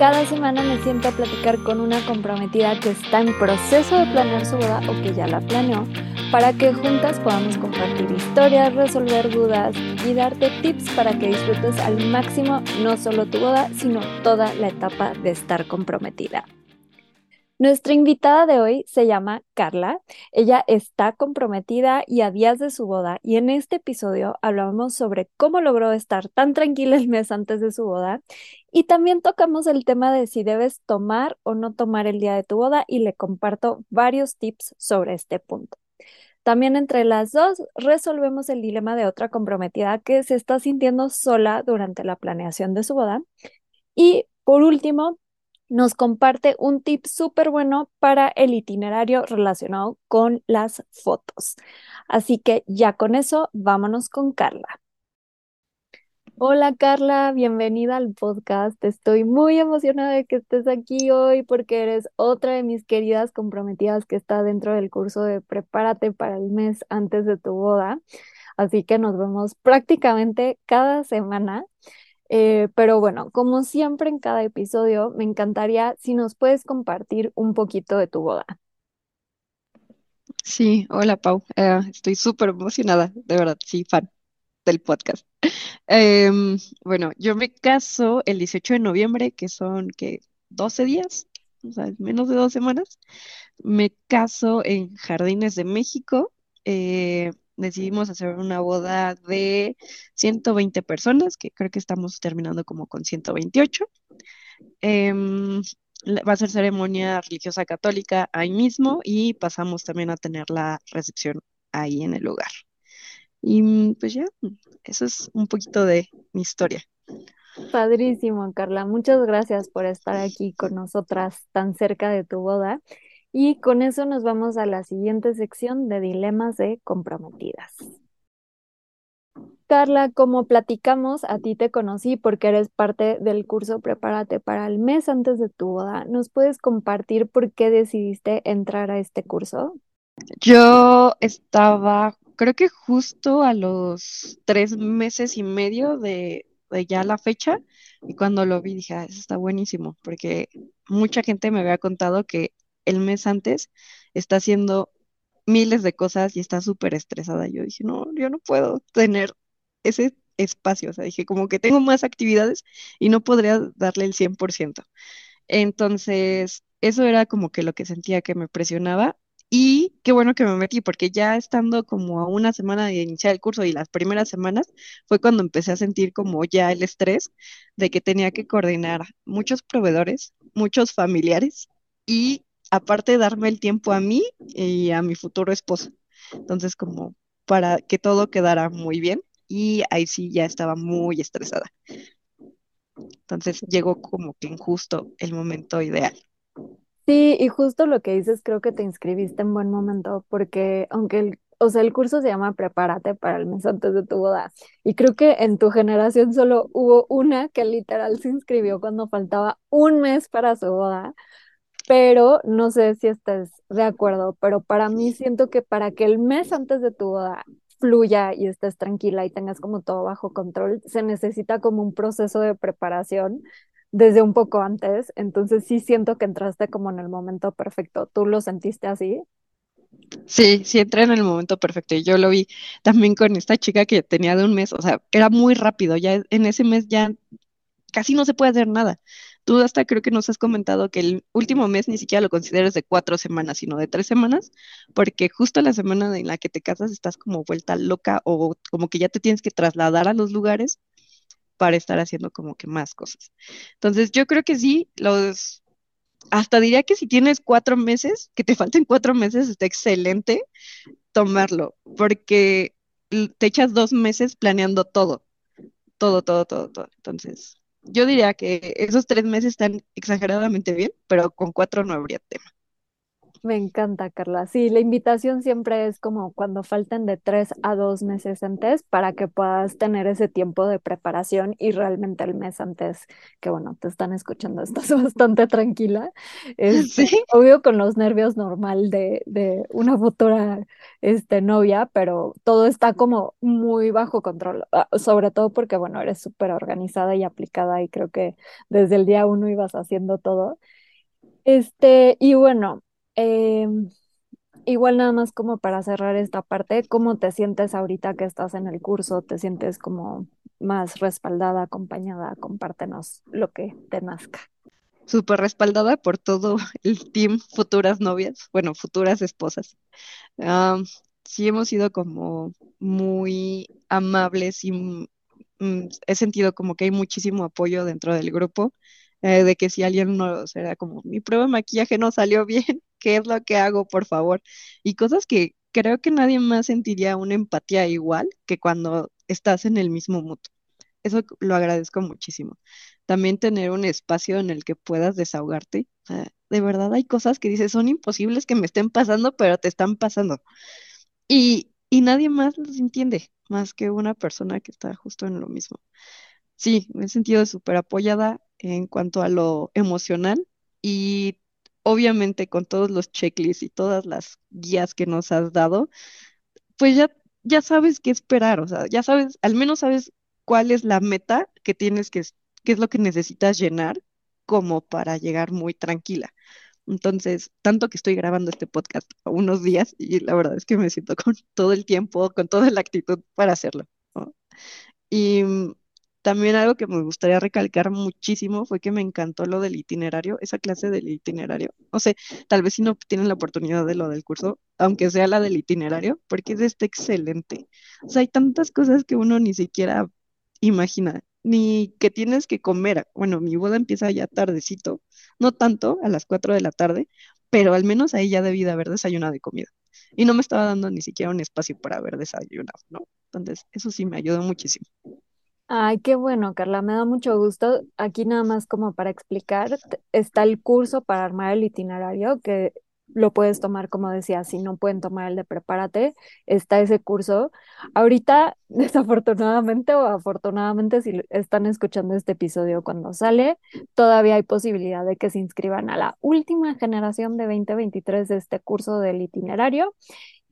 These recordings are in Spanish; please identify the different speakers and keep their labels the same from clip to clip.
Speaker 1: Cada semana me siento a platicar con una comprometida que está en proceso de planear su boda o que ya la planeó para que juntas podamos compartir historias, resolver dudas y darte tips para que disfrutes al máximo no solo tu boda, sino toda la etapa de estar comprometida. Nuestra invitada de hoy se llama Carla. Ella está comprometida y a días de su boda y en este episodio hablamos sobre cómo logró estar tan tranquila el mes antes de su boda y también tocamos el tema de si debes tomar o no tomar el día de tu boda y le comparto varios tips sobre este punto. También entre las dos resolvemos el dilema de otra comprometida que se está sintiendo sola durante la planeación de su boda. Y por último, nos comparte un tip súper bueno para el itinerario relacionado con las fotos. Así que ya con eso, vámonos con Carla. Hola Carla, bienvenida al podcast. Estoy muy emocionada de que estés aquí hoy porque eres otra de mis queridas comprometidas que está dentro del curso de Prepárate para el mes antes de tu boda. Así que nos vemos prácticamente cada semana. Eh, pero bueno, como siempre en cada episodio, me encantaría si nos puedes compartir un poquito de tu boda.
Speaker 2: Sí, hola Pau, eh, estoy súper emocionada, de verdad, sí, fan del podcast. Em, bueno, yo me caso el 18 de noviembre, que son que 12 días, o sea, menos de dos semanas. Me caso en Jardines de México. Eh, decidimos hacer una boda de 120 personas, que creo que estamos terminando como con 128. Em, va a ser ceremonia religiosa católica ahí mismo y pasamos también a tener la recepción ahí en el lugar. Y mm, pues ya, eso es un poquito de mi historia.
Speaker 1: Padrísimo, Carla. Muchas gracias por estar aquí con nosotras tan cerca de tu boda. Y con eso nos vamos a la siguiente sección de dilemas de comprometidas. Carla, como platicamos, a ti te conocí porque eres parte del curso Prepárate para el mes antes de tu boda. ¿Nos puedes compartir por qué decidiste entrar a este curso?
Speaker 2: Yo estaba creo que justo a los tres meses y medio de, ya la fecha, y cuando lo vi dije, ah, eso está buenísimo, porque mucha gente me había contado que el mes antes está haciendo miles de cosas y está súper estresada. Yo dije, no, yo no puedo tener ese espacio, o sea, dije, como que tengo más actividades y no podría darle el 100%. Entonces, eso era como que lo que sentía que me presionaba y qué bueno que me metí, porque ya estando como a una semana de iniciar el curso y las primeras semanas fue cuando empecé a sentir como ya el estrés de que tenía que coordinar muchos proveedores, muchos familiares y aparte darme el tiempo a mí y a mi futuro esposo. Entonces como para que todo quedara muy bien y ahí sí ya estaba muy estresada. Entonces llegó como que injusto el momento ideal.
Speaker 1: Sí, y justo lo que dices, creo que te inscribiste en buen momento, porque aunque el, o sea, el curso se llama Prepárate para el mes antes de tu boda, y creo que en tu generación solo hubo una que literal se inscribió cuando faltaba un mes para su boda, pero no sé si estás de acuerdo, pero para mí siento que para que el mes antes de tu boda fluya y estés tranquila y tengas como todo bajo control, se necesita como un proceso de preparación desde un poco antes, entonces sí siento que entraste como en el momento perfecto. ¿Tú lo sentiste así?
Speaker 2: Sí, sí entré en el momento perfecto y yo lo vi también con esta chica que tenía de un mes, o sea, era muy rápido, ya en ese mes ya casi no se puede hacer nada. Tú hasta creo que nos has comentado que el último mes ni siquiera lo consideras de cuatro semanas, sino de tres semanas, porque justo la semana en la que te casas estás como vuelta loca o como que ya te tienes que trasladar a los lugares para estar haciendo como que más cosas. Entonces, yo creo que sí, los, hasta diría que si tienes cuatro meses, que te falten cuatro meses, está excelente tomarlo, porque te echas dos meses planeando todo, todo, todo, todo, todo. Entonces, yo diría que esos tres meses están exageradamente bien, pero con cuatro no habría tema.
Speaker 1: Me encanta, Carla. Sí, la invitación siempre es como cuando falten de tres a dos meses antes para que puedas tener ese tiempo de preparación y realmente el mes antes, que bueno, te están escuchando, estás bastante tranquila. Este,
Speaker 2: Sí,
Speaker 1: obvio con los nervios normal de, de una futura este, novia, pero todo está como muy bajo control, ah, sobre todo porque bueno, eres súper organizada y aplicada y creo que desde el día uno ibas haciendo todo. Este, y bueno. Em, Igual nada más como para cerrar esta parte, ¿cómo te sientes ahorita que estás en el curso? ¿Te sientes como más respaldada, acompañada? Compártenos lo que te nazca.
Speaker 2: súper respaldada por todo el team futuras novias, bueno, futuras esposas. Sí hemos sido como muy amables y mm, he sentido como que hay muchísimo apoyo dentro del grupo, eh, de que si alguien no, será como, mi prueba de maquillaje no salió bien, ¿qué es lo que hago, por favor? Y cosas que creo que nadie más sentiría una empatía igual que cuando estás en el mismo mood. Eso lo agradezco muchísimo. También tener un espacio en el que puedas desahogarte. De verdad hay cosas que dices, son imposibles que me estén pasando, pero te están pasando. Y, y nadie más los entiende, más que una persona que está justo en lo mismo. Sí, me he sentido súper apoyada en cuanto a lo emocional y obviamente con todos los checklists y todas las guías que nos has dado pues ya, ya sabes qué esperar, o sea, ya sabes, al menos sabes cuál es la meta que tienes que, qué es lo que necesitas llenar como para llegar muy tranquila. Entonces, tanto que estoy grabando este podcast unos días y la verdad es que me siento con todo el tiempo, con toda la actitud para hacerlo. Y también algo que me gustaría recalcar muchísimo fue que me encantó lo del itinerario, esa clase del itinerario. No sé, tal vez si no tienen la oportunidad de lo del curso, aunque sea la del itinerario, porque es este excelente. O sea, hay tantas cosas que uno ni siquiera imagina, ni que tienes que comer. Bueno, mi boda empieza ya tardecito, no tanto, a las 4 de la tarde, pero al menos ahí ya debí de haber desayunado y comida. Y no me estaba dando ni siquiera un espacio para haber desayunado, ¿no? Entonces, eso sí me ayudó muchísimo.
Speaker 1: Ay, qué bueno, Carla, me da mucho gusto. Aquí nada más como para explicar, está el curso para armar el itinerario, que lo puedes tomar, como decía, si no pueden tomar el de Prepárate, está ese curso. Ahorita, desafortunadamente o afortunadamente, si están escuchando este episodio cuando sale, todavía hay posibilidad de que se inscriban a la última generación de 2023 de este curso del itinerario.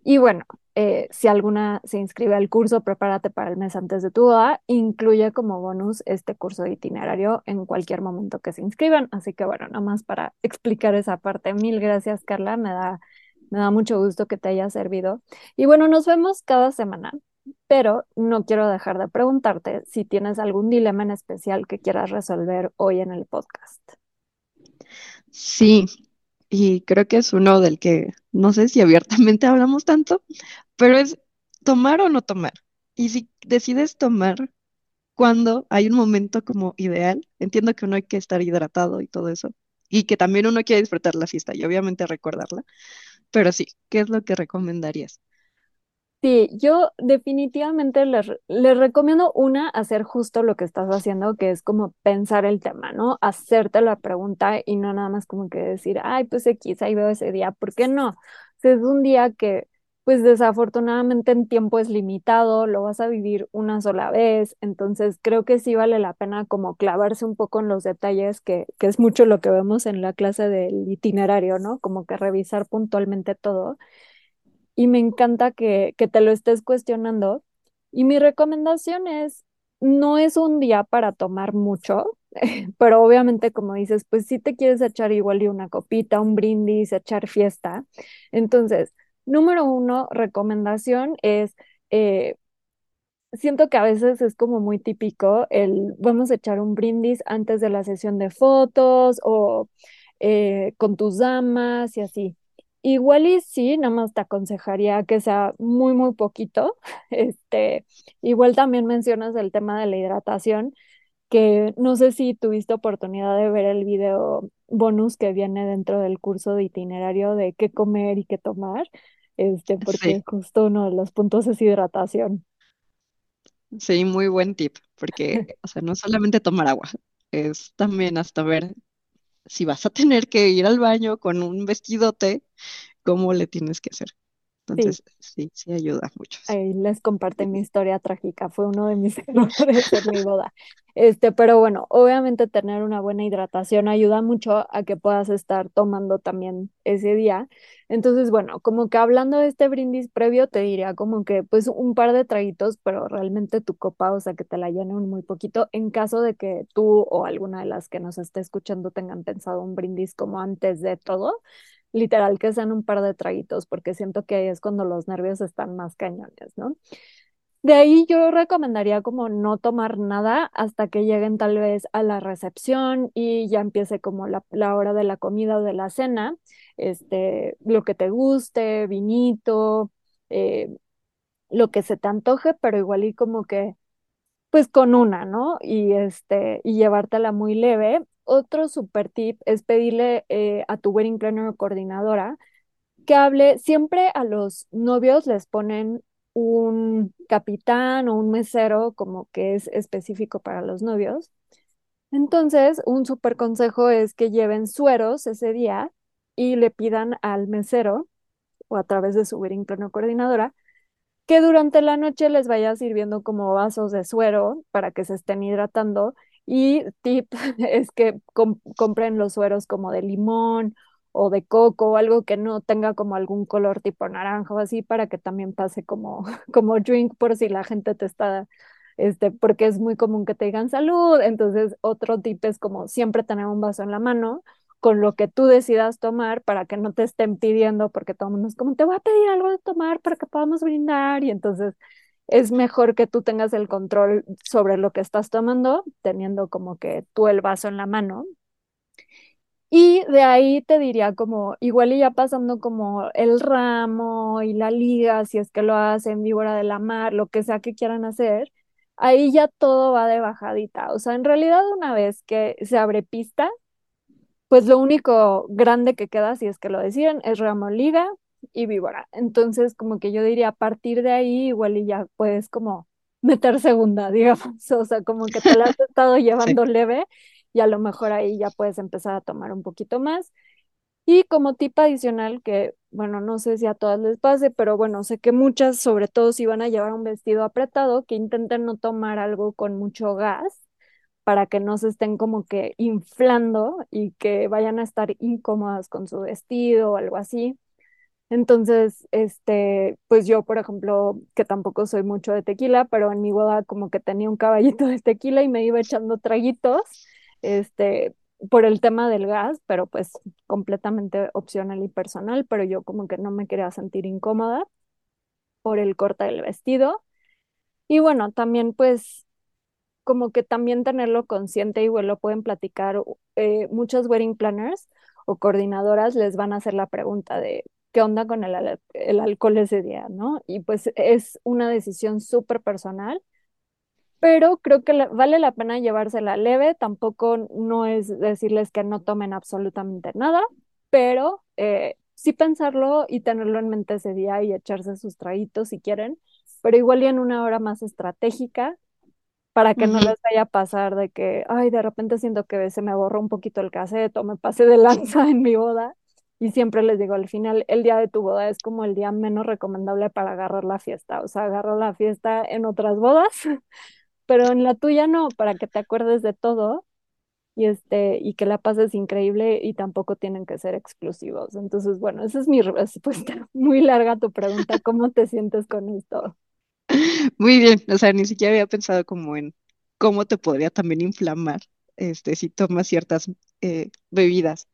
Speaker 1: Y bueno, eh, si alguna se inscribe al curso, prepárate para el mes antes de tu boda, incluye como bonus este curso de itinerario en cualquier momento que se inscriban. Así que bueno, nada más para explicar esa parte. Mil gracias, Carla. Me da, me da mucho gusto que te haya servido. Y bueno, nos vemos cada semana, pero no quiero dejar de preguntarte si tienes algún dilema en especial que quieras resolver hoy en el podcast.
Speaker 2: Sí, y creo que es uno del que no sé si abiertamente hablamos tanto, pero es tomar o no tomar. Y si decides tomar cuando hay un momento como ideal, entiendo que uno hay que estar hidratado y todo eso, y que también uno quiere disfrutar la fiesta y obviamente recordarla, pero sí, ¿qué es lo que recomendarías?
Speaker 1: Sí, yo definitivamente les, les recomiendo una, hacer justo lo que estás haciendo, que es como pensar el tema, ¿no? Hacerte la pregunta y no nada más como que decir, ay, pues X, ahí veo ese día, ¿por qué no? Sea, es un día que, pues desafortunadamente en tiempo es limitado, lo vas a vivir una sola vez, entonces creo que sí vale la pena como clavarse un poco en los detalles, que, que es mucho lo que vemos en la clase del itinerario, ¿no? Como que revisar puntualmente todo y me encanta que, que te lo estés cuestionando. Y mi recomendación es, no es un día para tomar mucho, pero obviamente como dices, pues si te quieres echar igual y una copita, un brindis, echar fiesta. Entonces, número uno, recomendación es, eh, siento que a veces es como muy típico el vamos a echar un brindis antes de la sesión de fotos o eh, con tus damas y así. Igual y sí, nada más te aconsejaría que sea muy, muy poquito. Este, igual también mencionas el tema de la hidratación, que no sé si tuviste oportunidad de ver el video bonus que viene dentro del curso de itinerario de qué comer y qué tomar, este, porque
Speaker 2: Sí,
Speaker 1: justo uno de los puntos es hidratación.
Speaker 2: sí, muy buen tip, porque, o sea, no solamente tomar agua, es también hasta ver si vas a tener que ir al baño con un vestidote, ¿cómo le tienes que hacer? Entonces, sí, sí, ayuda mucho.
Speaker 1: Ahí les comparto mi historia trágica, fue uno de mis errores en mi boda. Este, pero bueno, obviamente tener una buena hidratación ayuda mucho a que puedas estar tomando también ese día. Entonces, bueno, como que hablando de este brindis previo, te diría como que pues un par de traguitos, pero realmente tu copa, o sea, que te la llenen muy poquito, en caso de que tú o alguna de las que nos esté escuchando tengan pensado un brindis como antes de todo literal que sean un par de traguitos, porque siento que ahí es cuando los nervios están más cañones, ¿no? De ahí yo recomendaría como no tomar nada hasta que lleguen tal vez a la recepción y ya empiece como la, hora de la comida o de la cena, este, lo que te guste, vinito, eh, lo que se te antoje, pero igual y como que pues con una, ¿no? Y este, y llevártela muy leve otro super tip es pedirle eh, a tu wedding planner o coordinadora que hable, siempre a los novios les ponen un capitán o un mesero como que es específico para los novios. Entonces, un super consejo es que lleven sueros ese día y le pidan al mesero o a través de su wedding planner o coordinadora que durante la noche les vaya sirviendo como vasos de suero para que se estén hidratando y tip es que compren los sueros como de limón o de coco o algo que no tenga como algún color tipo naranja o así para que también pase como, como drink por si la gente te está, este, porque es muy común que te digan salud. Entonces, otro tip es como siempre tener un vaso en la mano con lo que tú decidas tomar para que no te estén pidiendo, porque todo el como, te voy a pedir algo de tomar para que podamos brindar. Y entonces es mejor que tú tengas el control sobre lo que estás tomando, teniendo como que tú el vaso en la mano. Y de ahí te diría como, igual y ya pasando como el ramo y la liga, si es que lo hacen víbora de la mar, lo que sea que quieran hacer, ahí ya todo va de bajadita. O sea, en realidad una vez que se abre pista, pues lo único grande que queda, si es que lo deciden, es ramo liga, y víbora. Entonces, como que yo diría, a partir de ahí, igual y ya puedes como meter segunda, digamos, o sea, como que te la has estado llevando leve y a lo mejor ahí ya puedes empezar a tomar un poquito más. Y como tip adicional, que bueno, no sé si a todas les pase, pero bueno, sé que muchas, sobre todo si van a llevar un vestido apretado, que intenten no tomar algo con mucho gas para que no se estén como que inflando y que vayan a estar incómodas con su vestido o algo así. Entonces, este, pues yo, por ejemplo, que tampoco soy mucho de tequila, pero en mi boda como que tenía un caballito de tequila y me iba echando traguitos, este, por el tema del gas, pero pues completamente opcional y personal, pero yo como que no me quería sentir incómoda por el corte del vestido. Y bueno, también pues como que también tenerlo consciente, igual lo pueden platicar, eh, muchos wedding planners o coordinadoras les van a hacer la pregunta de qué onda con el, el alcohol ese día, ¿no? Y pues es una decisión súper personal, pero creo que vale la pena llevársela leve, tampoco no es decirles que no tomen absolutamente nada, pero eh, sí pensarlo y tenerlo en mente ese día y echarse sus traguitos si quieren, pero igual y en una hora más estratégica para que no les vaya a pasar de que, ay, de repente siento que se me borró un poquito el cassette o me pasé de lanza en mi boda y siempre les digo, al final, el día de tu boda es como el día menos recomendable para agarrar la fiesta. O sea, agarrar la fiesta en otras bodas, pero en la tuya no, para que te acuerdes de todo y, este, y que la pases increíble y tampoco tienen que ser exclusivos. Entonces, bueno, esa es mi respuesta. Muy larga tu pregunta. ¿Cómo te sientes con esto?
Speaker 2: Muy bien, o sea, ni siquiera había pensado como en cómo te podría también inflamar este, si tomas ciertas eh, bebidas.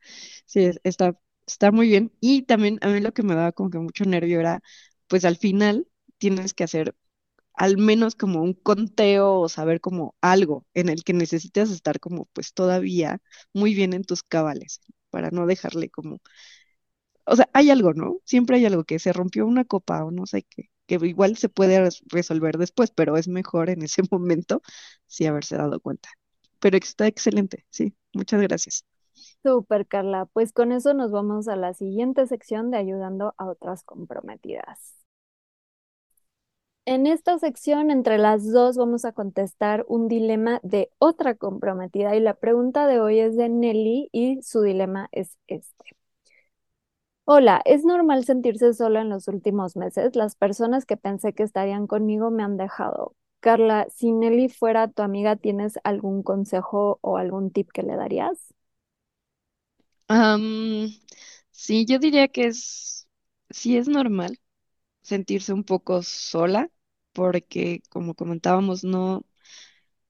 Speaker 2: Sí, está está muy bien. Y también a mí lo que me daba como que mucho nervio era, pues al final tienes que hacer al menos como un conteo o saber como algo en el que necesitas estar como pues todavía muy bien en tus cabales para no dejarle como, o sea, hay algo, ¿no? Siempre hay algo que se rompió una copa o no sé qué, que igual se puede resolver después, pero es mejor en ese momento sí haberse dado cuenta. Pero está excelente, sí, muchas gracias.
Speaker 1: Super, Carla. Pues con eso nos vamos a la siguiente sección de ayudando a otras comprometidas. En esta sección, entre las dos, vamos a contestar un dilema de otra comprometida y la pregunta de hoy es de Nelly y su dilema es este. Hola, ¿es normal sentirse sola en los últimos meses? Las personas que pensé que estarían conmigo me han dejado. Carla, si Nelly fuera tu amiga, ¿tienes algún consejo o algún tip que le darías?
Speaker 2: Am, sí, yo diría que es, sí es normal sentirse un poco sola, porque como comentábamos, no,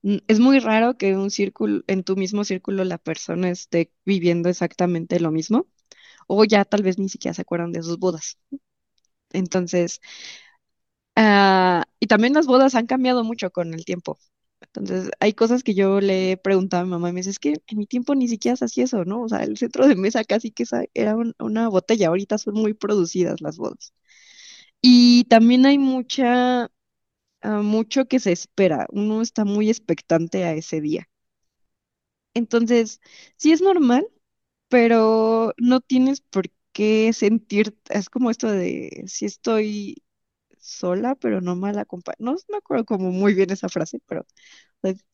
Speaker 2: es muy raro que un círculo, en tu mismo círculo la persona esté viviendo exactamente lo mismo, o ya tal vez ni siquiera se acuerdan de sus bodas. Entonces, ah, y también las bodas han cambiado mucho con el tiempo. Entonces, hay cosas que yo le he preguntado a mi mamá y me dice, es que en mi tiempo ni siquiera se hacía eso, ¿no? O sea, el centro de mesa casi que era un- una botella, ahorita son muy producidas las bodas. Y también hay mucha, ah, mucho que se espera, uno está muy expectante a ese día. Entonces, sí es normal, pero no tienes por qué sentir, es como esto de si estoy sola, pero no mal acompañada. No me acuerdo como muy bien esa frase, pero pues,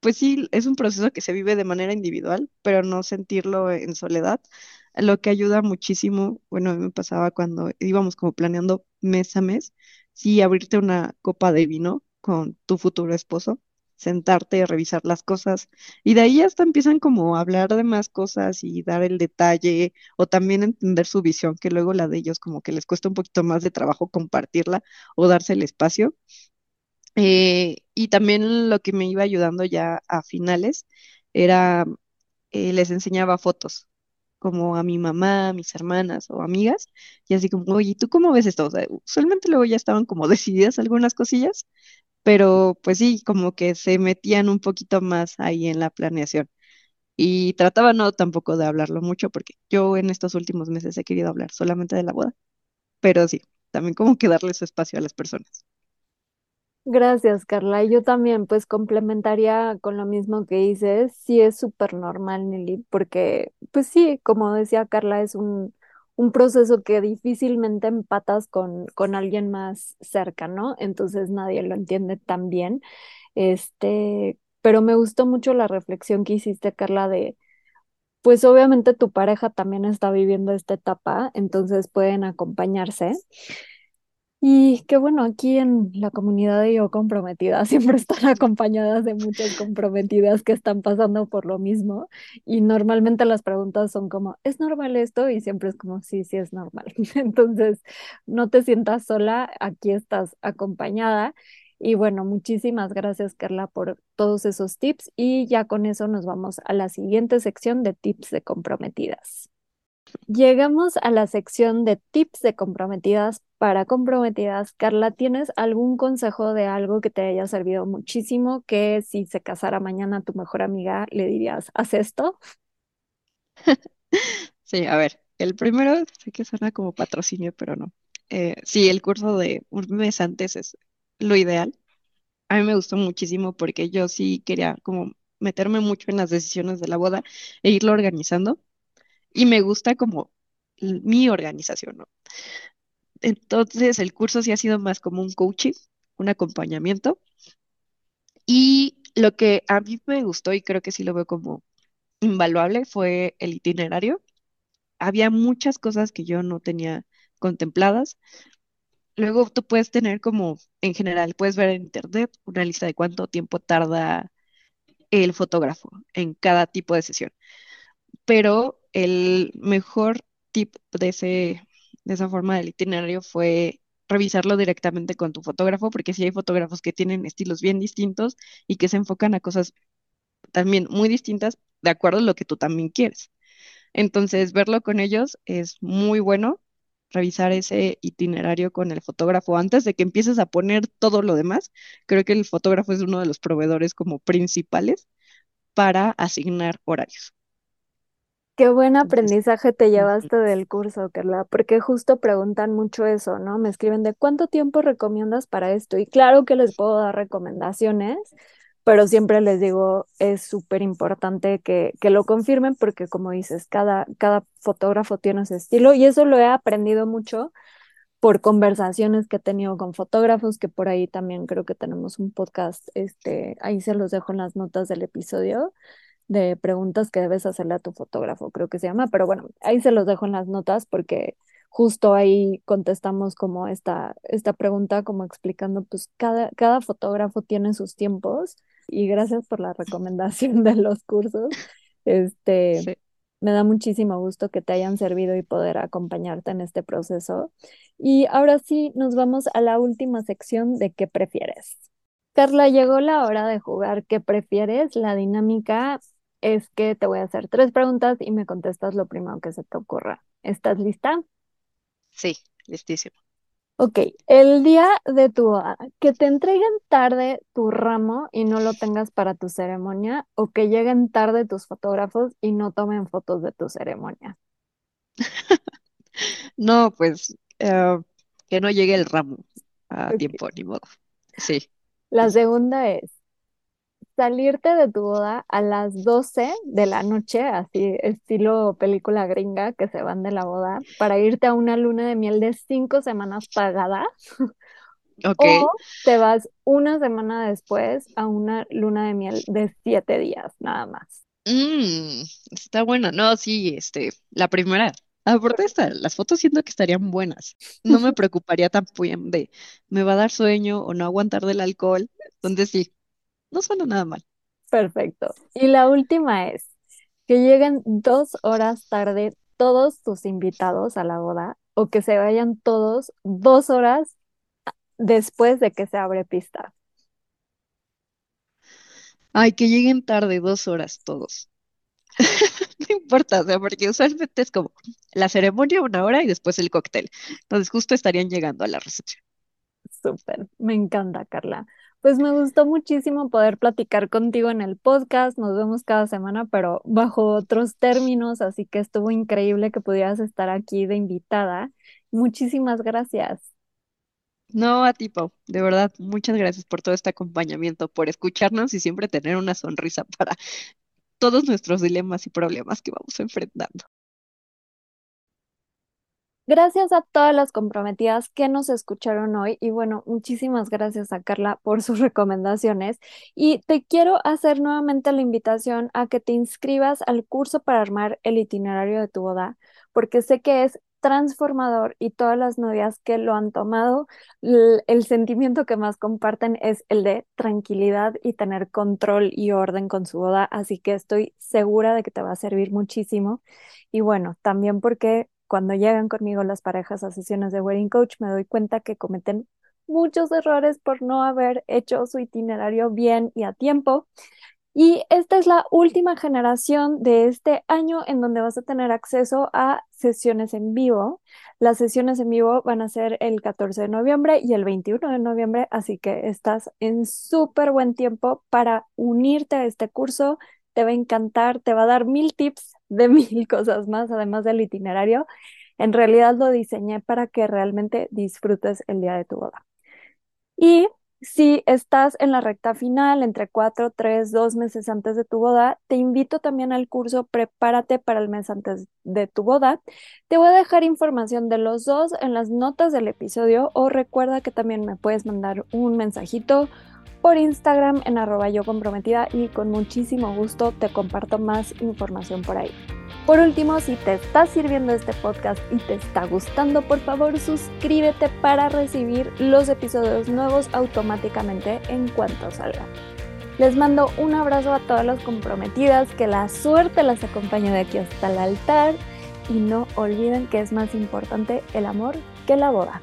Speaker 2: pues sí, es un proceso que se vive de manera individual, pero no sentirlo en soledad, lo que ayuda muchísimo, bueno, a me pasaba cuando íbamos como planeando mes a mes, sí, abrirte una copa de vino con tu futuro esposo, sentarte, revisar las cosas, y de ahí hasta empiezan como a hablar de más cosas y dar el detalle, o también entender su visión, que luego la de ellos como que les cuesta un poquito más de trabajo compartirla o darse el espacio. Eh, y también lo que me iba ayudando ya a finales era, eh, les enseñaba fotos, como a mi mamá, a mis hermanas o amigas, y así como, oye, ¿tú cómo ves esto? O sea, usualmente luego ya estaban como decididas algunas cosillas, pero pues sí, como que se metían un poquito más ahí en la planeación. Y trataba no tampoco de hablarlo mucho, porque yo en estos últimos meses he querido hablar solamente de la boda, pero sí, también como que darle su espacio a las personas.
Speaker 1: Gracias, Carla. Y Yo también, pues complementaría con lo mismo que dices. Sí es súper normal, Nelly, porque, pues sí, como decía Carla, es un, un proceso que difícilmente empatas con, con alguien más cerca, ¿no? Entonces nadie lo entiende tan bien. Este, pero me gustó mucho la reflexión que hiciste, Carla, de, pues obviamente tu pareja también está viviendo esta etapa, entonces pueden acompañarse. Y qué bueno, aquí en la comunidad de Yo Comprometida siempre están acompañadas de muchas comprometidas que están pasando por lo mismo. Y normalmente las preguntas son como, ¿es normal esto? Y siempre es como, sí, sí es normal. Entonces, no te sientas sola, aquí estás acompañada. Y bueno, muchísimas gracias, Carla, por todos esos tips. Y ya con eso nos vamos a la siguiente sección de tips de comprometidas. Llegamos a la sección de tips de comprometidas para comprometidas. Carla, ¿tienes algún consejo de algo que te haya servido muchísimo que si se casara mañana tu mejor amiga le dirías, haz esto?
Speaker 2: Sí, a ver, el primero, sé que suena como patrocinio, pero no. Eh, sí, el curso de un mes antes es lo ideal. A mí me gustó muchísimo porque yo sí quería como meterme mucho en las decisiones de la boda e irlo organizando. Y me gusta como mi organización, ¿no? Entonces, el curso sí ha sido más como un coaching, un acompañamiento. Y lo que a mí me gustó y creo que sí lo veo como invaluable fue el itinerario. Había muchas cosas que yo no tenía contempladas. Luego tú puedes tener como, en general, puedes ver en internet una lista de cuánto tiempo tarda el fotógrafo en cada tipo de sesión. Pero el mejor tip de ese, de esa forma del itinerario fue revisarlo directamente con tu fotógrafo, porque sí hay fotógrafos que tienen estilos bien distintos y que se enfocan a cosas también muy distintas de acuerdo a lo que tú también quieres. Entonces, verlo con ellos es muy bueno, revisar ese itinerario con el fotógrafo antes de que empieces a poner todo lo demás. Creo que el fotógrafo es uno de los proveedores como principales para asignar horarios.
Speaker 1: Qué buen aprendizaje te llevaste del curso, Carla, porque justo preguntan mucho eso, ¿no? Me escriben de cuánto tiempo recomiendas para esto. Y claro que les puedo dar recomendaciones, pero siempre les digo, es súper importante que, que lo confirmen porque como dices, cada, cada fotógrafo tiene su estilo y eso lo he aprendido mucho por conversaciones que he tenido con fotógrafos, que por ahí también creo que tenemos un podcast, este, ahí se los dejo en las notas del episodio de preguntas que debes hacerle a tu fotógrafo, creo que se llama, pero bueno, ahí se los dejo en las notas porque justo ahí contestamos como esta, esta pregunta, como explicando, pues cada, cada fotógrafo tiene sus tiempos y gracias por la recomendación de los cursos. Este, me da muchísimo gusto que te hayan servido y poder acompañarte en este proceso. Y ahora sí, nos vamos a la última sección de qué prefieres. Carla, llegó la hora de jugar qué prefieres. La dinámica es que te voy a hacer tres preguntas y me contestas lo primero que se te ocurra. ¿Estás lista?
Speaker 2: Sí, listísimo.
Speaker 1: Ok, el día de tu boda, que te entreguen tarde tu ramo y no lo tengas para tu ceremonia, o que lleguen tarde tus fotógrafos y no tomen fotos de tu ceremonia.
Speaker 2: No, pues eh, que no llegue el ramo a tiempo, ni modo. Sí.
Speaker 1: La segunda es salirte de tu boda a las 12 de la noche, así estilo película gringa que se van de la boda, para irte a una luna de miel de cinco semanas pagada.
Speaker 2: Ok.
Speaker 1: O te vas una semana después a una luna de miel de siete días, nada más.
Speaker 2: Mm, está buena. No, sí, este, la primera. Aparte, esta, las fotos siento que estarían buenas. No me preocuparía bien de me va a dar sueño o no aguantar del alcohol. Donde sí, no suena nada mal.
Speaker 1: Perfecto. Y la última es que lleguen dos horas tarde todos tus invitados a la boda o que se vayan todos dos horas después de que se abre pista.
Speaker 2: Ay, que lleguen tarde dos horas todos. No importa, o sea, porque usualmente es como la ceremonia una hora y después el cóctel. Entonces justo estarían llegando a la recepción.
Speaker 1: Súper, me encanta, Carla. Pues me gustó muchísimo poder platicar contigo en el podcast. Nos vemos cada semana, pero bajo otros términos, así que estuvo increíble que pudieras estar aquí de invitada. Muchísimas gracias.
Speaker 2: No, a ti. De verdad, muchas gracias por todo este acompañamiento, por escucharnos y siempre tener una sonrisa para todos nuestros dilemas y problemas que vamos enfrentando.
Speaker 1: Gracias a todas las comprometidas que nos escucharon hoy y bueno, muchísimas gracias a Carla por sus recomendaciones y te quiero hacer nuevamente la invitación a que te inscribas al curso para armar el itinerario de tu boda, porque sé que es transformador y todas las novias que lo han tomado, el sentimiento que más comparten es el de tranquilidad y tener control y orden con su boda, así que estoy segura de que te va a servir muchísimo. Y bueno, también porque cuando llegan conmigo las parejas a sesiones de Wedding Coach, me doy cuenta que cometen muchos errores por no haber hecho su itinerario bien y a tiempo. Y esta es la última generación de este año en donde vas a tener acceso a sesiones en vivo. Las sesiones en vivo van a ser el 14 de noviembre y el 21 de noviembre, así que estás en súper buen tiempo para unirte a este curso. Te va a encantar, te va a dar mil tips de mil cosas más, además del itinerario. En realidad lo diseñé para que realmente disfrutes el día de tu boda. Y si estás en la recta final, entre cuatro, tres, dos meses antes de tu boda, te invito también al curso Prepárate para el mes antes de tu boda. Te voy a dejar información de los dos en las notas del episodio o recuerda que también me puedes mandar un mensajito por Instagram en arroba yo comprometida y con muchísimo gusto te comparto más información por ahí. Por último, si te está sirviendo este podcast y te está gustando, por favor suscríbete para recibir los episodios nuevos automáticamente en cuanto salgan. Les mando un abrazo a todas las comprometidas, que la suerte las acompañe de aquí hasta el altar y no olviden que es más importante el amor que la boda.